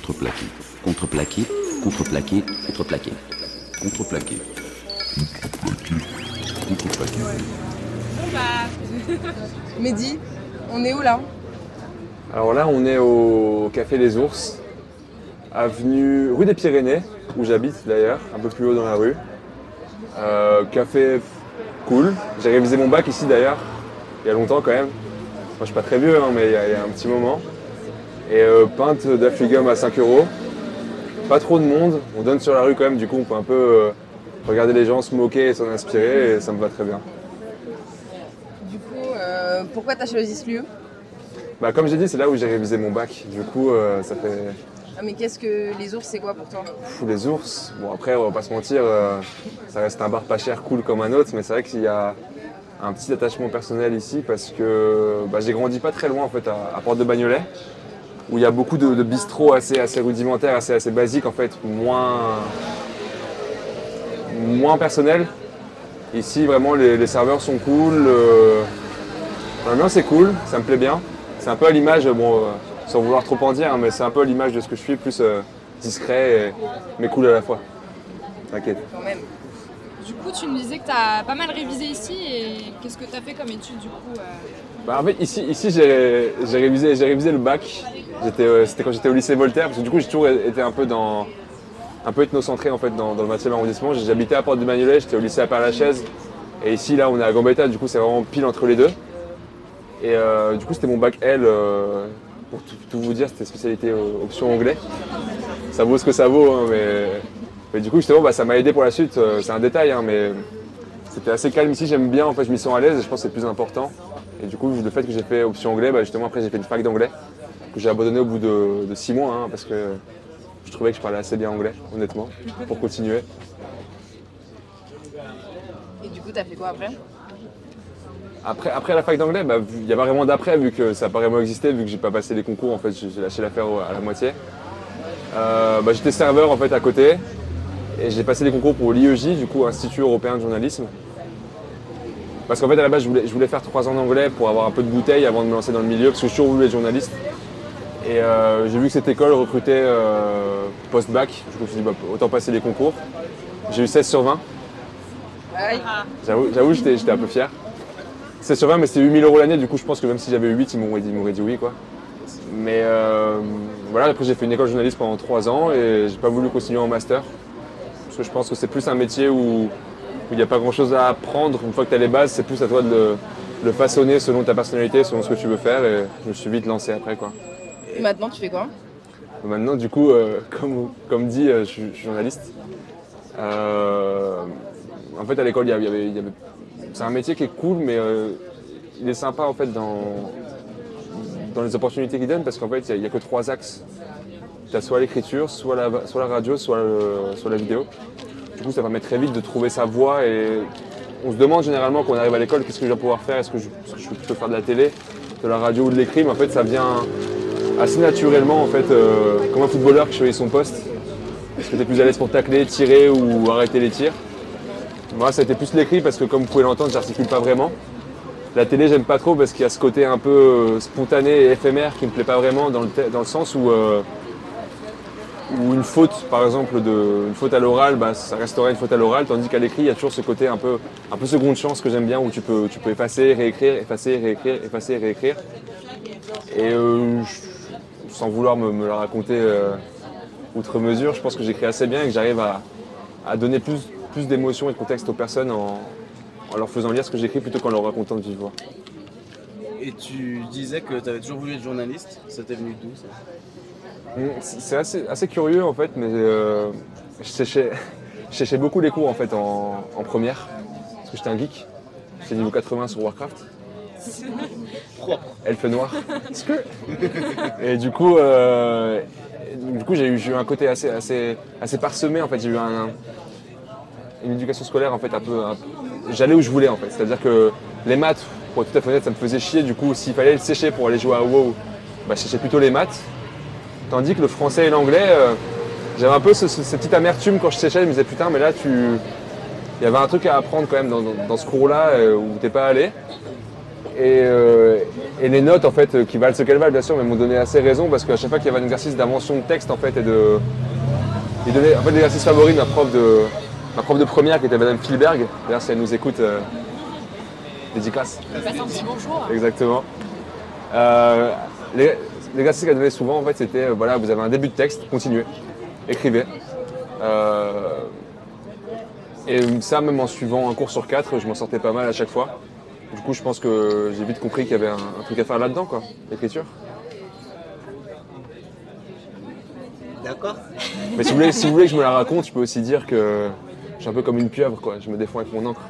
Contreplaqué. Contreplaqué. Contreplaqué. Contreplaqué. Contreplaqué. Contreplaqué. Bon bah. Mehdi, on est où là? Alors là, on est au Café Les Ours, avenue rue des Pyrénées, où j'habite d'ailleurs, un peu plus haut dans la rue. Euh, café cool. J'ai révisé mon bac ici d'ailleurs, il y a longtemps quand même. Moi, je suis pas très vieux, hein, mais il y, a, il y a un petit moment. Et euh, pinte d'affligum à 5 euros. Pas trop de monde, on donne sur la rue quand même, du coup on peut un peu euh, regarder les gens se moquer et s'en inspirer, et ça me va très bien. Du coup, euh, pourquoi t'as choisi ce lieu? Bah, comme j'ai dit, c'est là où j'ai révisé mon bac. Du coup, euh, ça fait Ah mais qu'est-ce que les ours c'est quoi pour toi? Les ours. Bon, après, on va pas se mentir, ça reste un bar pas cher, cool comme un autre, mais c'est vrai qu'il y a un petit attachement personnel ici parce que bah, j'ai grandi pas très loin en fait, à, à Porte de Bagnolet, où il y a beaucoup de, de bistrots assez, rudimentaires, assez, basiques en fait, moins, moins personnels. Ici, vraiment, les, serveurs sont cool. euh, L'ambiance cool, ça me plaît bien. C'est un peu à l'image, bon, euh, sans vouloir trop en dire, hein, mais c'est un peu à l'image de ce que je suis, plus euh, discret, et- mais cool à la fois. T'inquiète. Du coup, tu me disais que tu as pas mal révisé ici et qu'est-ce que tu as fait comme étude du coup euh, Bah, en fait, ici, ici j'ai révisé, révisé le bac. Euh, C'était quand j'étais au lycée Voltaire, parce que du coup, j'ai toujours été un peu dans un peu ethnocentré en fait dans, le 20e arrondissement. J'habitais à Porte du Magnolet, j'étais au lycée à Père-Lachaise. Et ici, là, on est à Gambetta, du coup, c'est vraiment pile entre les deux. Et euh, du coup, c'était mon bac L. euh, pour tout, vous dire, c'était spécialité option anglais. Ça vaut ce que ça vaut, hein, mais, mais du coup, justement, bah, ça m'a aidé pour la suite. C'est un détail, hein, mais c'était assez calme ici. J'aime bien, en fait, je m'y sens à l'aise je pense que c'est plus important. Et du coup, le fait que j'ai fait option anglais, bah, justement, après, j'ai fait une fac d'anglais que j'ai abandonné au bout de, de six mois hein, parce que je trouvais que je parlais assez bien anglais, honnêtement, pour continuer. Et du coup t'as fait quoi après? Après, après la fac d'anglais, bah, il n'y a pas vraiment d'après vu que ça n'a pas vraiment existé, vu que j'ai pas passé les concours, en fait, j'ai lâché l'affaire à la moitié. Euh, bah, J'étais serveur en fait à côté et j'ai passé les concours pour l'IEJ, du coup Institut européen de journalisme. Parce qu'en fait à la base je voulais, je voulais faire trois ans d'anglais pour avoir un peu de bouteille avant de me lancer dans le milieu, parce que j'ai toujours voulu être journaliste. Et euh, j'ai vu que cette école recrutait euh, post-bac, du coup je me suis dit bah, autant passer les concours. J'ai eu 16 sur 20. Aïe. J'avoue, j'étais j'étais un peu fier. C'est sur 20, mais c'était 8000 euros l'année, du coup je pense que même si j'avais eu 8, ils m'auraient dit, ils m'auraient dit oui. quoi. Mais euh, voilà, après j'ai fait une école journaliste pendant 3 ans et j'ai pas voulu continuer en master. Parce que je pense que c'est plus un métier où où il n'y a pas grand chose à apprendre. Une fois que tu as les bases, c'est plus à toi de le, le façonner selon ta personnalité, selon ce que tu veux faire. Et je me suis vite lancé après. quoi. Et maintenant tu fais quoi? Maintenant, du coup, euh, comme, comme dit, euh, je, suis, je suis journaliste. Euh, en fait, à l'école, il y avait- y c'est un métier qui est cool, mais euh, il est sympa en fait dans, dans les opportunités qu'il donne parce qu'en fait, il n'y a, que trois axes. Tu as soit l'écriture, soit la, soit la radio, soit, le- soit la vidéo. Du coup, ça permet très vite de trouver sa voie et on se demande généralement quand on arrive à l'école qu'est-ce que je vais pouvoir faire? Est-ce que je, est-ce que je peux faire de la télé, de la radio ou de l'écrit Mais en fait, ça vient assez naturellement en fait, euh, comme un footballeur qui choisit son poste. Est-ce que tu plus à l'aise pour tacler, tirer ou arrêter les tirs? Moi, ça a été plus l'écrit parce que, comme vous pouvez l'entendre, j'articule pas vraiment. La télé, j'aime pas trop parce qu'il y a ce côté un peu euh, spontané et éphémère qui me plaît pas vraiment dans le, dans le sens où, euh, où une faute, par exemple, de, une faute à l'oral, bah, ça resterait une faute à l'oral, tandis qu'à l'écrit, il y a toujours ce côté un peu, un peu seconde chance que j'aime bien où tu peux, tu peux effacer, réécrire, effacer, réécrire, effacer, réécrire. Et euh, sans vouloir me, la raconter euh, outre mesure, je pense que j'écris assez bien et que j'arrive à, donner plus, plus d'émotion et de contexte aux personnes en, leur faisant lire ce que j'écris plutôt qu'en leur racontant de vive. Et tu disais que tu avais toujours voulu être journaliste. Ça t'est venu d'où ça? C'est assez, assez curieux en fait, mais euh, je, séchais, je séchais beaucoup les cours en fait en, en première, parce que j'étais un geek. J'étais niveau 80 sur Warcraft. Propre. Elfe noir. Et du coup, euh, du coup j'ai eu, un côté assez, assez, assez parsemé en fait. J'ai eu un- une éducation scolaire en fait un peu. un peu- J'allais où je voulais en fait. C'est-à-dire que les maths, pour être tout à fait honnête, ça me faisait chier. Du coup, s'il fallait le sécher pour aller jouer à WoW, bah, je séchais plutôt les maths. Tandis que le français et l'anglais, euh, j'avais un peu ce, ce- cette petite amertume quand je séchais. Je me disais putain, mais là tu. Il y avait un truc à apprendre quand même dans, dans- dans ce cours-là euh, où t'es pas allé. Et, euh, et les notes, en fait, qui valent ce qu'elles valent, bien sûr, mais m'ont donné assez raison parce qu'à chaque fois qu'il y avait un exercice d'invention de texte, en fait, et de. Il donnait, en fait, l'exercice favori de ma prof de, ma prof de première, qui était Madame Filberg. D'ailleurs, si elle nous écoute, euh, dédicace. Passe un petit bonjour. Exactement. Euh, les- L'exercice qu'elle donnait souvent, en fait, c'était euh, voilà, vous avez un début de texte, continuez, écrivez. Euh, et ça, même en suivant un cours sur quatre, je m'en sortais pas mal à chaque fois. Du coup, je pense que j'ai vite compris qu'il y avait un, un truc à faire là-dedans, quoi, l'écriture. D'accord. Mais si vous, voulez, si vous voulez que je me la raconte, je peux aussi dire que je suis un peu comme une pieuvre, quoi. Je me défends avec mon encre.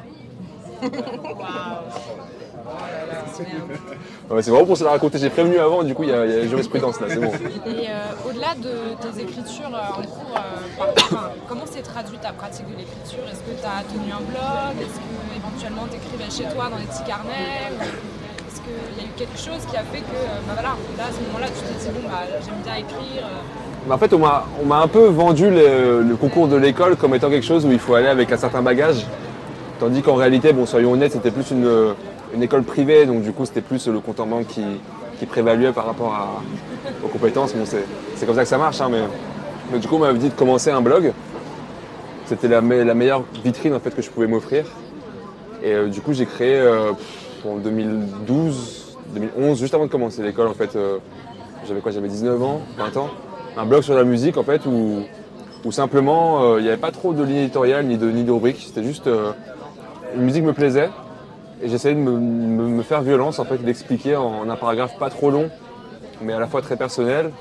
C'est vraiment pour se la raconter. J'ai prévenu avant, du coup, il y, y a jurisprudence là, c'est bon. Et euh, au-delà de tes écritures euh, en cours, euh, enfin, comment s'est traduite ta pratique de l'écriture? Est-ce que tu as tenu un blog? Est-ce que éventuellement tu écrivais chez toi dans des petits carnets? Est-ce qu'il y a eu quelque chose qui a fait que, bah voilà, là, à ce moment-là, tu t'es dit, bon, bah, j'aime bien écrire en fait, on m'a on m'a un peu vendu le, le concours de l'école comme étant quelque chose où il faut aller avec un certain bagage. Tandis qu'en réalité, bon, soyons honnêtes, c'était plus une, une école privée, donc du coup, c'était plus le compte en banque qui, prévaluait par rapport aux compétences. C'est comme ça que ça marche, hein, mais, du coup, on m'avait dit de commencer un blog. C'était la, me- la meilleure vitrine en fait que je pouvais m'offrir. Et euh, du coup, j'ai créé euh, en 2012, 2011, juste avant de commencer l'école, en fait. euh, j'avais quoi J'avais 19 ans, 20 ans. Un blog sur la musique, en fait, où, simplement, il n'y avait pas trop de ligne éditoriale ni de, ni de rubrique. C'était juste. une musique me plaisait. Et j'essayais de me, me- me faire violence, en fait, d'expliquer en un paragraphe pas trop long, mais à la fois très personnel,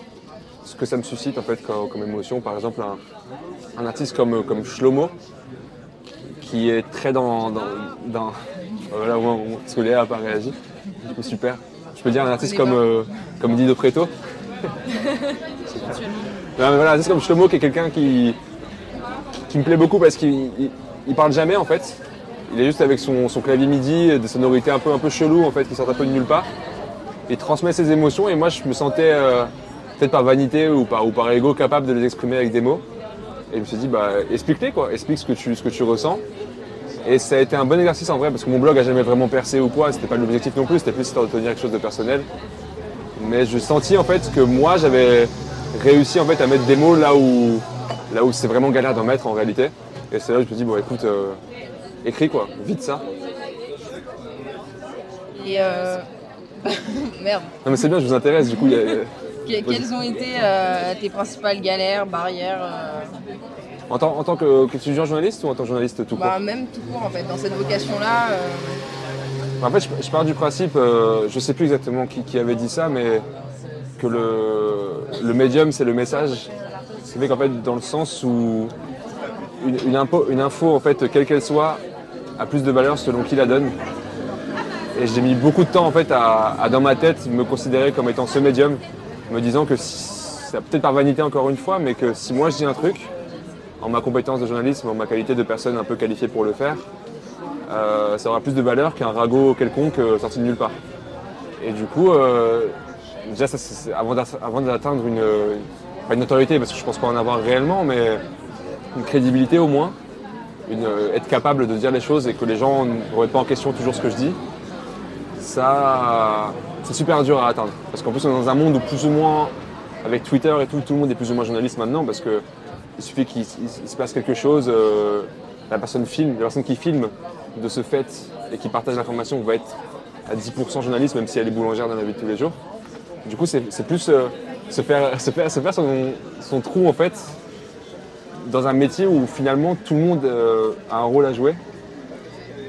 ce que ça me suscite, en fait, comme, comme émotion. Par exemple, un, un artiste comme, comme Shlomo, qui est très dans. dans, dans- voilà, parce que Léa n'a pas réagi. Coup, super. Je peux dire un artiste comme, euh, comme Dido Preto. Non, mais voilà, un artiste comme Shlomo, qui est quelqu'un qui, qui me plaît beaucoup parce qu'il il, il parle jamais, en fait. Il est juste avec son, son clavier MIDI, des sonorités un peu, un peu chelou, en fait, qui sortent un peu de nulle part. Il transmet ses émotions et moi, je me sentais, euh, peut-être par vanité ou par, ou par ego, capable de les exprimer avec des mots. Et je me suis dit, bah, explique-les, quoi. Explique ce que tu, ce que tu ressens. Et ça a été un bon exercice en vrai, parce que mon blog a jamais vraiment percé ou quoi. C'était pas l'objectif non plus, c'était plus histoire de tenir quelque chose de personnel. Mais je sentis en fait que moi, j'avais réussi en fait à mettre des mots là où, là où c'est vraiment galère d'en mettre en réalité. Et c'est là que je me dis, bon, écoute, euh, écris quoi, vite ça. Et euh... Merde. Non mais c'est bien, je vous intéresse, du coup, il y a- Que- quelles ont été euh, tes principales galères, barrières euh, en tant, en tant que- qu'étudiant journaliste ou en tant que journaliste tout court bah, Même tout court en fait, dans cette vocation-là. euh, En fait, je, je pars du principe, je sais plus exactement qui, qui avait dit ça, mais que le, le médium, c'est le message. Ce qui fait qu'en fait, dans le sens où une, une impo- une info, en fait, quelle qu'elle soit, a plus de valeur selon qui la donne. Et j'ai mis beaucoup de temps, en fait, à, dans ma tête, me considérer comme étant ce médium, me disant que, si- peut-être par vanité encore une fois, mais que si moi je dis un truc, en ma compétence de journalisme, en ma qualité de personne un peu qualifiée pour le faire, euh, ça aura plus de valeur qu'un ragot quelconque euh, sorti de nulle part. Et du coup, euh, déjà, ça, avant d'att- avant d'atteindre une, une notoriété, parce que je pense pas en avoir réellement, mais une crédibilité au moins, euh, être capable de dire les choses et que les gens ne remettent pas en question toujours ce que je dis, ça, c'est super dur à atteindre. Parce qu'en plus, on est dans un monde où plus ou moins, avec Twitter et tout, tout le monde est plus ou moins journaliste maintenant, parce que il suffit qu'il il- il se passe quelque chose, euh, la personne filme, la personne qui filme de ce fait et qui partage l'information va être à 10% journaliste, même si elle est boulangère dans la vie de tous les jours. Du coup, c'est plus euh, se faire, se faire, son trou en fait dans un métier où finalement tout le monde euh, a un rôle à jouer.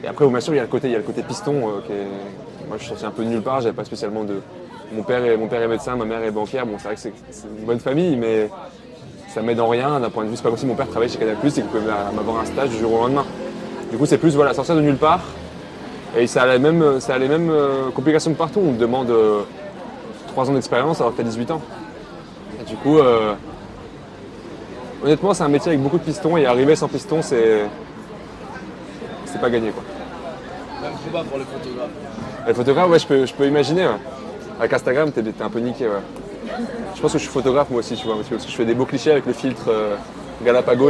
Et après, bien sûr, il y a le côté, piston euh, qui est. Moi, je suis sorti un peu de nulle part. J'avais pas spécialement de. Mon père est, médecin, ma mère est banquière. Bon, c'est vrai que c'est une bonne famille, mais ça m'aide en rien d'un point de vue. C'est pas comme si mon père travaillait chez Canal Plus et qu'il pouvait m'a- m'avoir un stage du jour au lendemain. Du coup, c'est plus voilà, sortir de nulle part. Et ça a les mêmes, euh, complications que partout. On te demande euh, 3 ans d'expérience alors que tu as 18 ans. Du coup, honnêtement, c'est un métier avec beaucoup de pistons et arriver sans piston, c'est. C'est pas gagné quoi. Même combat pour les photographes. Les photographes, ouais, je peux, je peux imaginer. ouais. Avec Instagram, t'es t'es un peu niqué. Ouais. Je pense que je suis photographe moi aussi, tu vois, parce que je fais des beaux clichés avec le filtre euh, Galapagos.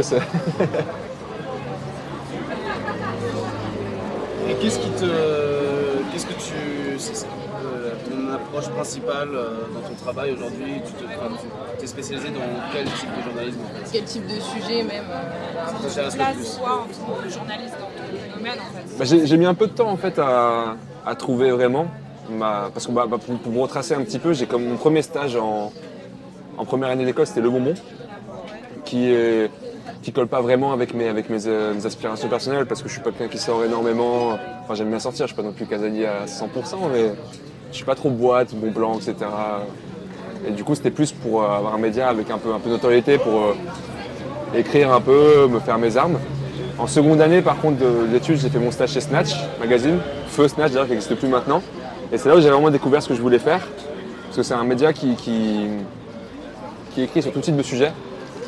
Et qu'est-ce qui te. Qu'est-ce que tu. Approche principale euh, dans ton travail aujourd'hui Tu te- spécialisé dans quel type de journalisme en fait? Quel type de sujet même euh, Place, toi, en tant que journaliste dans ton domaine, en fait. Bah, j'ai j'ai mis un peu de temps en fait à, à trouver vraiment. ma- parce que bah, bah, pour, pour me retracer un petit peu, j'ai comme mon premier stage en, en première année d'école, c'était Le Bonbon, qui est, qui colle pas vraiment avec mes, avec mes, euh, mes aspirations personnelles parce que je suis pas quelqu'un qui sort énormément. Enfin, j'aime bien sortir, je suis pas non plus casanier à 100%, mais je suis pas trop boîte, bon blanc, etc. Et du coup, c'était plus pour euh, avoir un média avec un peu, un peu de notoriété, pour euh, écrire un peu, me faire mes armes. En seconde année, par contre, de l'étude, j'ai fait mon stage chez Snatch Magazine, Feu Snatch d'ailleurs, qui n'existe plus maintenant. Et c'est là où j'ai vraiment découvert ce que je voulais faire, parce que c'est un média qui, qui, écrit sur tout type de sujets.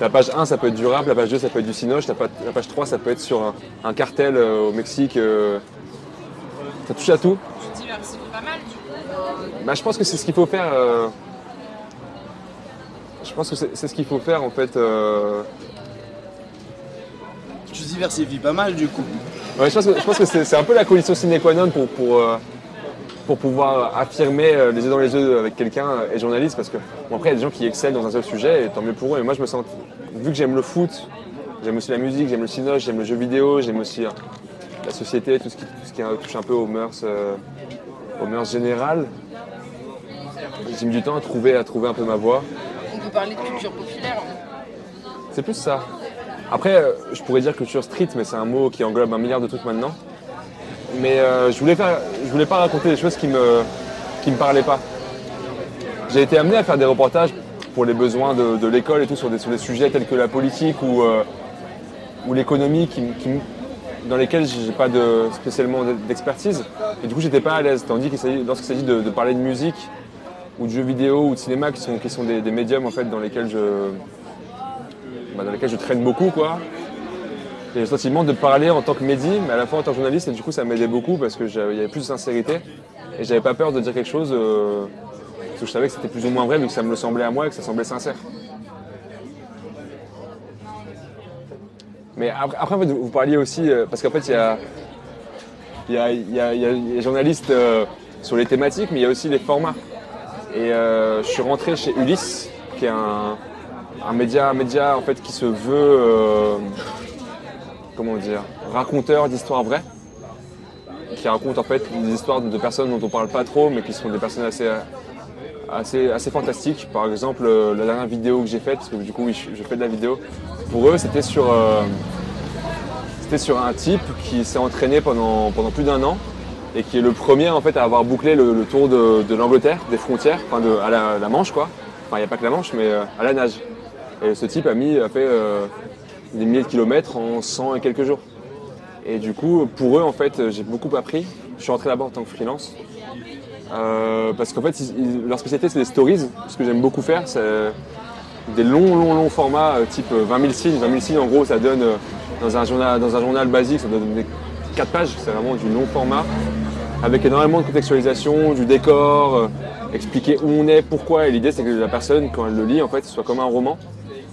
La page 1, ça peut être du rap, la page 2, ça peut être du cinoche, la page, la page 3, ça peut être sur un, cartel euh, au Mexique. ça touche à tout. Tu pas mal. Bah, je pense que c'est ce qu'il faut faire. euh, Je pense que c'est ce qu'il faut faire en fait. euh, Tu diversifies pas mal du coup. Ouais, je pense que, c'est un peu la condition sine qua non pour, pour, euh, pour pouvoir affirmer les yeux dans les yeux avec quelqu'un et journaliste parce que bon, après il y a des gens qui excellent dans un seul sujet et tant mieux pour eux. Et moi je me sens, vu que j'aime le foot, j'aime aussi la musique, j'aime le cinéma, j'aime le jeu vidéo, j'aime aussi la société, tout ce qui, tout ce qui touche un peu aux mœurs, euh, aux mœurs générales. J'ai mis du temps à trouver, à trouver un peu ma voie. On peut parler de culture populaire. C'est plus ça. Après, euh, je pourrais dire culture street, mais c'est un mot qui englobe un milliard de trucs maintenant. Mais euh, je voulais faire, je voulais pas raconter des choses qui me, qui me parlaient pas. J'ai été amené à faire des reportages pour les besoins de, de l'école et tout sur des, sur des sujets tels que la politique ou, euh, ou l'économie qui, qui dans lesquels j'ai pas de, spécialement d'expertise. Et du coup, j'étais pas à l'aise. Tandis s'agit, lorsqu'il s'agit de, parler de musique ou de jeux vidéo ou de cinéma, qui sont, qui sont des, médiums en fait dans lesquels je, bah, dans lesquels je traîne beaucoup, quoi. J'ai le sentiment de parler en tant que médi, mais à la fois en tant que journaliste, et du coup, ça m'aidait beaucoup parce qu'il y avait plus de sincérité. Et j'avais pas peur de dire quelque chose, euh, parce que je savais que c'était plus ou moins vrai, vu que ça me le semblait à moi et que ça semblait sincère. Mais après, en fait, vous parliez aussi, euh, parce qu'en fait, il y a, y, a, y a- y a journalistes euh, sur les thématiques, mais il y a aussi les formats. Et euh, je suis rentré chez Ulysse, qui est un, un média, média en fait qui se veut, comment dire, raconteur d'histoires vraies, qui raconte en fait des histoires de personnes dont on parle pas trop, mais qui sont des personnes assez, assez, assez. Par exemple, euh, la dernière vidéo que j'ai faite, parce que du coup, oui, je, fais de la vidéo. Pour eux, c'était sur, euh, un type qui s'est entraîné pendant, plus d'un an et qui est le premier en fait à avoir bouclé le, tour de, l'Angleterre, des frontières, à la, Manche quoi. Enfin, il n'y a pas que la Manche, mais euh, à la nage. Et ce type a mis, fait des milliers de kilomètres en 100 et quelques jours. Et du coup, pour eux, en fait, j'ai beaucoup appris. Je suis rentré là-bas en tant que freelance. Euh, parce qu'en fait, leur spécialité, c'est les stories. Ce que j'aime beaucoup faire, c'est des longs, longs, longs formats, euh, type euh, 20 000 signes. 20 000 signes, en gros, ça donne, euh, dans un journal, dans un journal basique, ça donne des 4 pages. C'est vraiment du long format, avec énormément de contextualisation, du décor, euh, expliquer où on est, pourquoi. Et l'idée, c'est que la personne, quand elle le lit, en fait, soit comme un roman,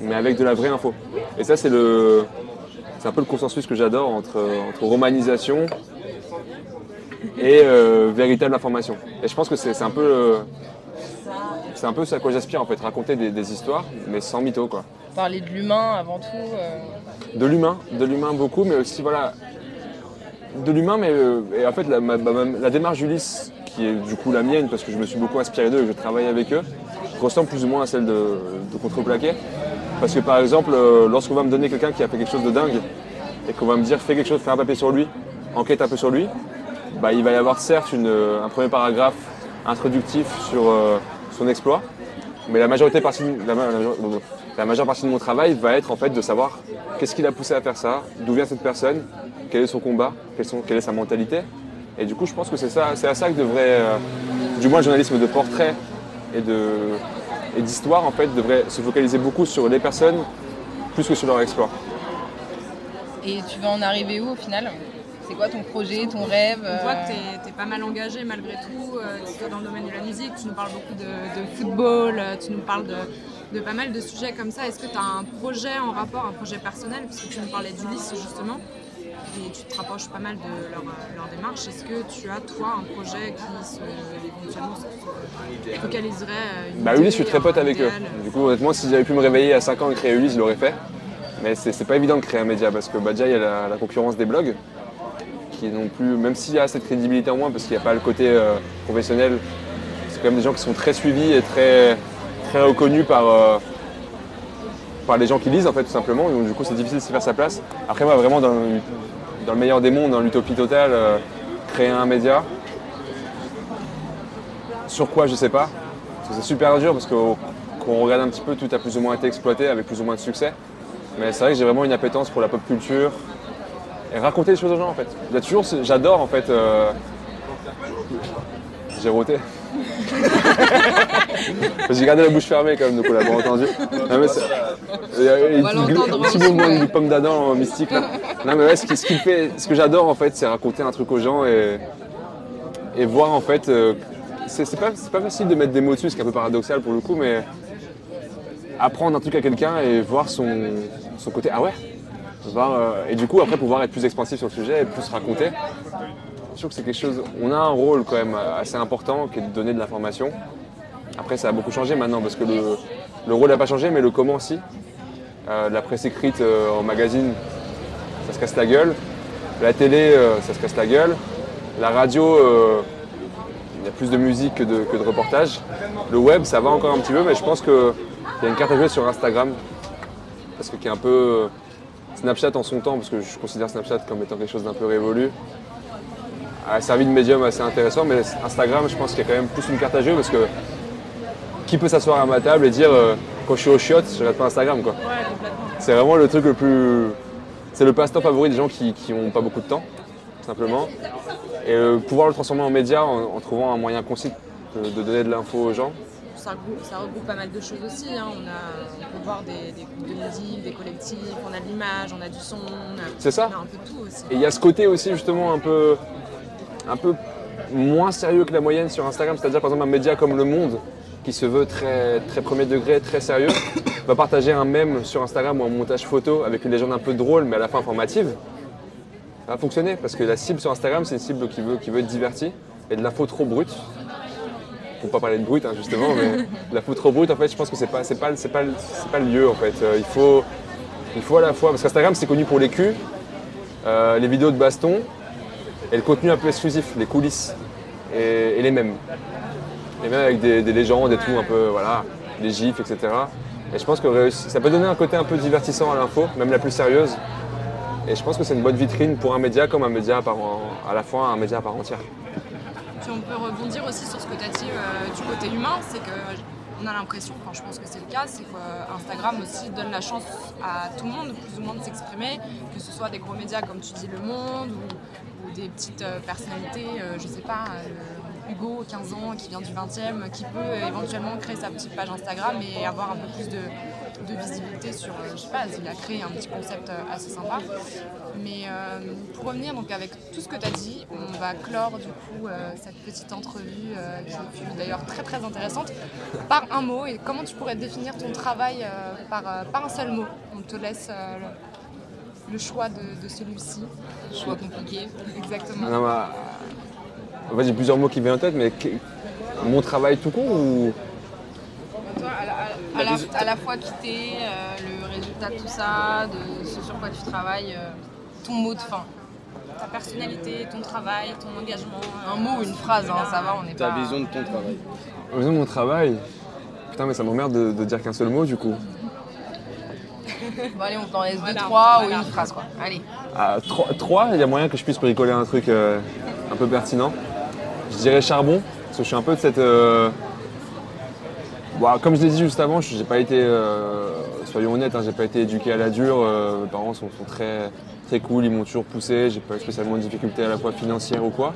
mais avec de la vraie info. Et ça, c'est le, c'est un peu le consensus que j'adore entre romanisation et euh, véritable information. Et je pense que c'est un peu, euh, c'est un peu ce à quoi j'aspire en fait, raconter des, des histoires, mais sans mytho quoi. Parler de l'humain avant tout. euh, De l'humain, de l'humain beaucoup, mais aussi voilà, de l'humain, mais euh, et en fait la, ma- ma- la démarche d'Ulysse, qui est du coup la mienne parce que je me suis beaucoup inspiré d'eux et je travaille avec eux, ressemble plus ou moins à celle de, de Contreplaqué. Parce que par exemple, euh, lorsqu'on va me donner quelqu'un qui a fait quelque chose de dingue et qu'on va me dire fais quelque chose, fais un papier sur lui, enquête un peu sur lui, bah, il va y avoir certes une, euh, un premier paragraphe introductif sur euh, son exploit, mais la majorité partie, la, ma- la majeure- partie de mon travail va être en fait de savoir qu'est-ce qui l'a poussé à faire ça, d'où vient cette personne, quel est son combat, quelles sont- quelle est sa mentalité. Et du coup, je pense que c'est ça, c'est à ça que devrait, euh, du moins le journalisme de portrait et de et d'histoire en fait devrait se focaliser beaucoup sur les personnes plus que sur leur exploit. Et tu vas en arriver où au final? C'est quoi ton projet, ton rêve On voit euh, que tu es, pas mal engagé malgré tout, euh, toi dans le domaine de la musique, tu nous parles beaucoup de, de football, euh, tu nous parles de, de pas mal de sujets comme ça. Est-ce que tu as un projet en rapport, un projet personnel, puisque tu nous parlais d'Ulysse justement et tu te rapproches pas mal de leur, euh, leur démarche. Est-ce que tu as, toi, un projet qui se, éventuellement se focaliserait euh, une Bah Ulysse, je suis très pote avec eux. Du coup, honnêtement, si j'avais pu me réveiller à 5 ans et créer Ulysse, je l'aurais fait. Mais c'est c'est pas évident de créer un média parce que bah, déjà, il y a la, la concurrence des blogs qui plus, même s'il y a cette crédibilité en moins parce qu'il n'y a pas le côté euh, professionnel, c'est quand même des gens qui sont très suivis et très, très reconnus par, euh, par les gens qui lisent en fait tout simplement. Donc du coup, c'est difficile de se faire sa place. Après, moi, vraiment, dans, dans le meilleur des mondes, dans l'utopie totale, euh, créer un média. Sur quoi, je sais pas. C'est super dur parce que quand on regarde un petit peu, tout a plus ou moins été exploité avec plus ou moins de succès. Mais c'est vrai que j'ai vraiment une appétence pour la pop culture et raconter les choses aux gens en fait. Il y a toujours, ce- j'adore en fait. euh, J'ai roté. j'ai gardé la bouche fermée quand même, donc on l'a pas entendu. Non, mais il y a On va un petit aussi, mouvement ouais. du pomme d'Adam mystique là. Non mais ouais, ce qui, ce qui me fait, ce que j'adore en fait, c'est raconter un truc aux gens et, et voir en fait. euh, c'est c'est pas, c'est pas facile de mettre des mots dessus, ce qui est un peu paradoxal pour le coup, mais apprendre un truc à quelqu'un et voir son, son côté ah ouais. Euh, et du coup après pouvoir être plus expansif sur le sujet et plus raconter. Je trouve que c'est quelque chose. On a un rôle quand même assez important qui est de donner de l'information. Après ça a beaucoup changé maintenant parce que le, le rôle n'a pas changé mais le comment si. Euh, la presse écrite euh, en magazine, ça se casse la gueule. La télé, ça se casse la gueule. La radio, il y a plus de musique que de, que de reportages. Le web, ça va encore un petit peu, mais je pense qu'il y a une carte à jouer sur Instagram. Parce que qui est un peu Snapchat en son temps, parce que je considère Snapchat comme étant quelque chose d'un peu révolu, a servi de médium assez intéressant, mais Instagram, je pense qu'il y a quand même plus une carte à jouer, parce que qui peut s'asseoir à ma table et dire euh, quand je suis au chiottes, je regarde pas Instagram quoi. Ouais, complètement. C'est vraiment le truc le plus. C'est le passe-temps favori des gens qui n'ont pas beaucoup de temps, simplement. Et euh, pouvoir le transformer en média en, en trouvant un moyen concis de, de donner de l'info aux gens. Ça regroupe, ça regroupe pas mal de choses aussi. hein. On, a, on peut voir des, des groupes de musique, des collectifs, on a de l'image, on a du son, on a, C'est ça. on a un peu de tout aussi. Et il y a ce côté aussi justement un peu, un peu moins sérieux que la moyenne sur Instagram, c'est-à-dire par exemple un média comme Le Monde, qui se veut très, très premier degré, très sérieux, va partager un mème sur Instagram ou un montage photo avec une légende un peu drôle mais à la fin informative. Ça va fonctionner parce que la cible sur Instagram c'est une cible qui veut, qui veut être divertie et de l'info trop brute. Pour pas parler de brute hein, justement, mais de l'info trop brute en fait je pense que c'est pas, c'est pas, c'est pas, c'est pas le lieu en fait. Euh, il, faut, il faut à la fois, parce qu'Instagram c'est connu pour les culs, euh, les vidéos de baston et le contenu un peu exclusif, les coulisses et, et les mêmes. Les mêmes avec des, des légendes et tout, un peu, voilà, des gifs, etc. Et je pense que ça peut donner un côté un peu divertissant à l'info, même la plus sérieuse. Et je pense que c'est une bonne vitrine pour un média comme un média à, part en- à la fois un média à part entière. Puis on peut rebondir aussi sur ce que tu as dit euh, du côté humain, c'est que on a l'impression, enfin je pense que c'est le cas, c'est qu'Instagram aussi donne la chance à tout le monde plus ou moins de s'exprimer, que ce soit des gros médias comme tu dis Le Monde ou, des petites euh, personnalités, euh, je sais pas, Hugo, 15 ans, qui vient du 20e, qui peut éventuellement créer sa petite page Instagram et avoir un peu plus de, de visibilité sur, euh, je sais pas, il a créé un petit concept euh, assez sympa. Mais euh, pour revenir donc avec tout ce que tu as dit, on va clore du coup euh, cette petite entrevue euh, qui fut d'ailleurs très très intéressante par un mot. Et comment tu pourrais définir ton travail euh, par, euh, par un seul mot? On te laisse euh, le, le choix de, de celui-ci. Choix compliqué. Exactement. Non, bah, en fait, j'ai plusieurs mots qui viennent en tête, mais mon travail tout court ou Toi, à la, à- à la- à la fois quitter euh, le résultat de tout ça, de ce sur quoi tu travailles, euh, ton mot de fin. Ta personnalité, ton travail, ton engagement. Un mot ou une phrase, hein, ça va, on n'est Ta pas... vision de ton travail. En faisant mon travail Putain, mais ça m'emmerde de, de dire qu'un seul mot du coup. Bon allez, on t'en laisse deux, Voilà, trois ou une phrase quoi. Allez. À 3, il y a moyen que je puisse bricoler un truc euh, un peu pertinent. Je dirais charbon, parce que je suis un peu de cette. euh, bon, comme je l'ai dit juste avant, j'ai pas été, euh, soyons honnêtes, hein, j'ai pas été éduqué à la dure. euh, mes parents sont, très, très cool, ils m'ont toujours poussé. J'ai pas eu spécialement de difficultés à la fois financières ou quoi.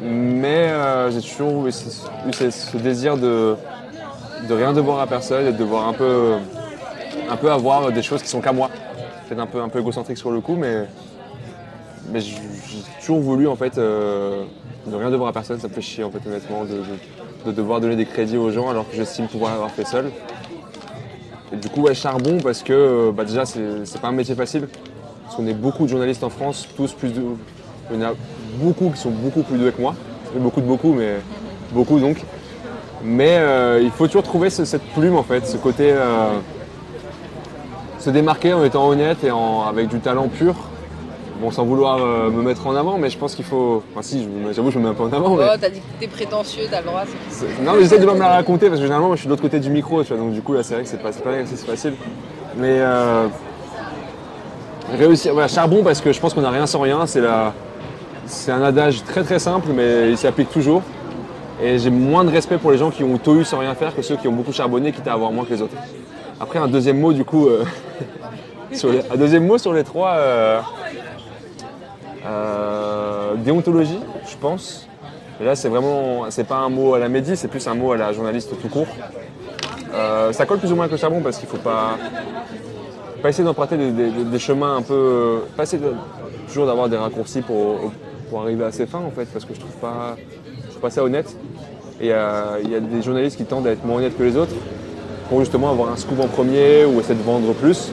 Mais j'ai toujours eu ce, désir de, de rien devoir à personne et de devoir un peu, avoir des choses qui sont qu'à moi. Peut-être un peu, un peu égocentrique sur le coup, mais, mais j'ai toujours voulu en fait ne rien devoir à personne. Ça me fait chier en fait honnêtement de, de- de devoir donner des crédits aux gens alors que j'estime pouvoir l'avoir fait seul. Et du coup charbon parce que euh, bah, déjà c'est pas un métier facile. Parce qu'on est beaucoup de journalistes en France, tous plus de. Il y en a beaucoup qui sont beaucoup plus doués que moi. Beaucoup de beaucoup, mais beaucoup donc. Mais euh, il faut toujours trouver ce- cette plume en fait, ce côté. euh, se démarquer en étant honnête et avec du talent pur. Bon, sans vouloir euh, me mettre en avant, mais je pense qu'il faut. Enfin, si, je me- j'avoue, je me mets un peu en avant. mais- Oh, t'as dit que t'es prétentieux, t'as le droit. c'est- c'est- Non, mais j'essaie de pas me la raconter parce que généralement, moi, je suis de l'autre côté du micro, tu vois. Donc, du coup, là, c'est vrai que c'est pas, c'est pas exercice facile. Mais euh, réussir. Voilà, charbon parce que je pense qu'on n'a rien sans rien. C'est la, c'est un adage très très simple, mais il s'applique toujours. Et j'ai moins de respect pour les gens qui ont tout eu sans rien faire que ceux qui ont beaucoup charbonné, quitte à avoir moins que les autres. Après, un deuxième mot, du coup, euh, sur les- un deuxième mot sur les trois. euh, euh, déontologie, je pense. Et là, c'est vraiment, c'est pas un mot à la médie, c'est plus un mot à la journaliste tout court. Euh, ça colle plus ou moins avec le charbon parce qu'il faut pas, pas essayer d'emprunter des, chemins un peu, pas essayer toujours d'avoir des raccourcis pour, arriver à ses fins en fait, parce que je trouve pas, je trouve pas ça honnête. Et euh, il y a des journalistes qui tendent à être moins honnêtes que les autres pour justement avoir un scoop en premier ou essayer de vendre plus.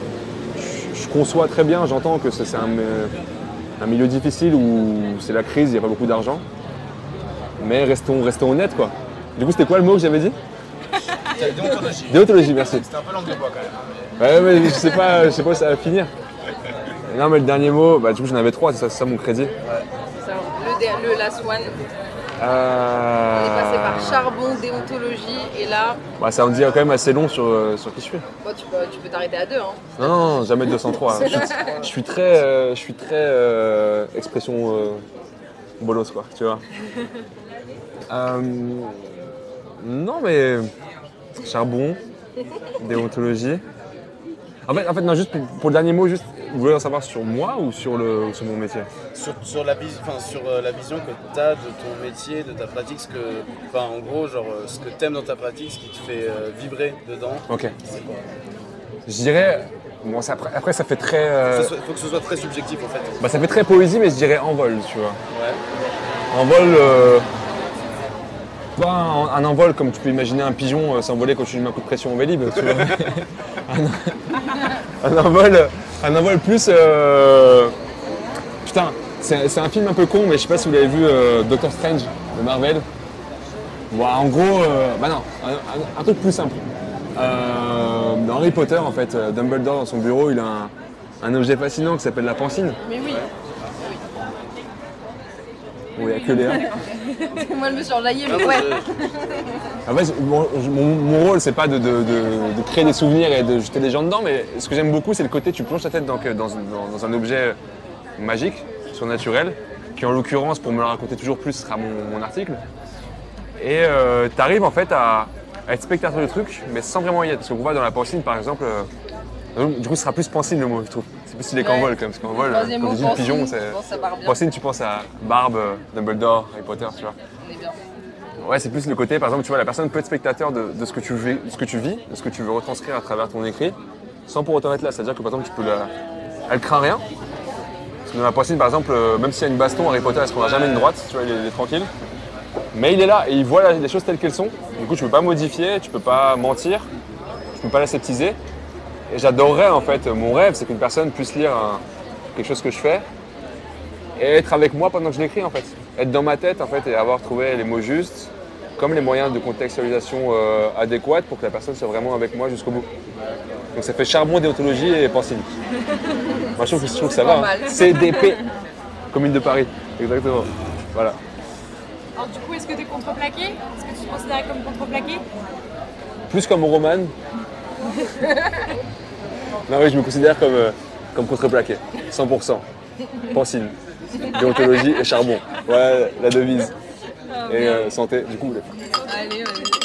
Je, conçois très bien, j'entends que c'est un, un milieu difficile où c'est la crise, il n'y a pas beaucoup d'argent. Mais restons, restons honnêtes quoi. Du coup, c'était quoi le mot que j'avais dit? Déontologie. Déontologie, merci. C'était un peu langue de bois quand même. Ouais, mais je sais pas, je sais pas où ça va finir. Non, mais le dernier mot, bah, du coup, j'en avais trois, c'est ça, c'est ça mon crédit. Ça, le, le last one, Euh, on est passé par charbon, déontologie, et là, bah, ça en dit quand même assez long sur, euh, sur qui je suis. bon, tu peux tu peux t'arrêter à deux. Hein. Non, non, non, jamais 203. Je suis, je suis très, euh, je suis très euh, expression euh, bolos, quoi, tu vois. Euh, non, mais charbon, déontologie. En fait, en fait non, juste pour, pour le dernier mot, juste, vous voulez en savoir sur moi ou sur, le, sur mon métier? Sur, sur la, enfin, sur euh, la vision que tu as de ton métier, de ta pratique, ce que, enfin, en gros, genre, euh, ce que tu aimes dans ta pratique, ce qui te fait euh, vibrer dedans. Ok. Je dirais, bon, ça- après, après, ça fait très, euh, Il faut que ce soit très subjectif en fait. bah, ça fait très poésie, mais je dirais envol, tu vois. Ouais. Envol, euh, pas un, un envol comme tu peux imaginer un pigeon euh, s'envoler quand tu lui mets un coup de pression au vélib, tu vois. un, un envol, un envol plus. euh, Putain, c'est un film un peu con, mais je sais pas si vous l'avez vu, euh, Doctor Strange de Marvel. En gros, euh, bah non, un, un- un truc plus simple. Dans Harry Potter, en fait, Dumbledore dans son bureau, il a un, un objet fascinant qui s'appelle la pancine. Mais oui, Où il n'y a que Léa. moi je me suis enjaillée, Ah, mais non, ouais. En fait, mon, mon- mon rôle, c'est pas de, de- de- de créer des souvenirs et de jeter des gens dedans, mais ce que j'aime beaucoup, c'est le côté tu plonges ta tête dans, dans- dans- dans un objet magique, surnaturel, qui en l'occurrence, pour me le raconter toujours plus, sera mon, mon article. Et tu arrives en fait à, à être spectateur du truc, mais sans vraiment y être. Parce qu'on voit dans la pancine, par exemple, euh, du coup, ce sera plus pancine le mot, je trouve. C'est plus stylé Ouais. qu'envol, quand même, parce Troisième comme mot, je dis, pigeon, c'est. Pancine, tu penses à Barbe, Dumbledore, Harry Potter, tu vois. On est bien. Ouais, c'est plus le côté, par exemple, tu vois, la personne peut être spectateur de, de ce, que tu vis, de ce que tu vis, de ce que tu veux retranscrire à travers ton écrit, sans pour autant être là. C'est-à-dire que, par exemple, tu peux la... Elle craint rien. Parce que dans la poissine, par exemple, euh, même s'il y a une baston, Harry Potter, elle se prendra jamais une droite, tu vois, il est, il est tranquille. Mais il est là et il voit les choses telles qu'elles sont. Du coup, tu peux pas modifier, tu peux pas mentir, tu peux pas l'aseptiser. Et j'adorerais, en fait, mon rêve, c'est qu'une personne puisse lire un- quelque chose que je fais et être avec moi pendant que je l'écris en fait. Être dans ma tête en fait et avoir trouvé les mots justes, comme les moyens de contextualisation euh, adéquats pour que la personne soit vraiment avec moi jusqu'au bout. Donc ça fait charbon, déontologie et pensine. Moi je trouve que, je trouve que ça va. hein. CDP, commune de Paris. Exactement. Voilà. Alors du coup, est-ce que tu es contreplaqué? Est-ce que tu te considères comme contreplaqué? Plus comme roman. Non oui, je me considère comme, euh, comme contreplaqué. 100%. Pensine. Déontologie et charbon. Voilà la devise. Et euh, santé, du coup. Allez, vas-y.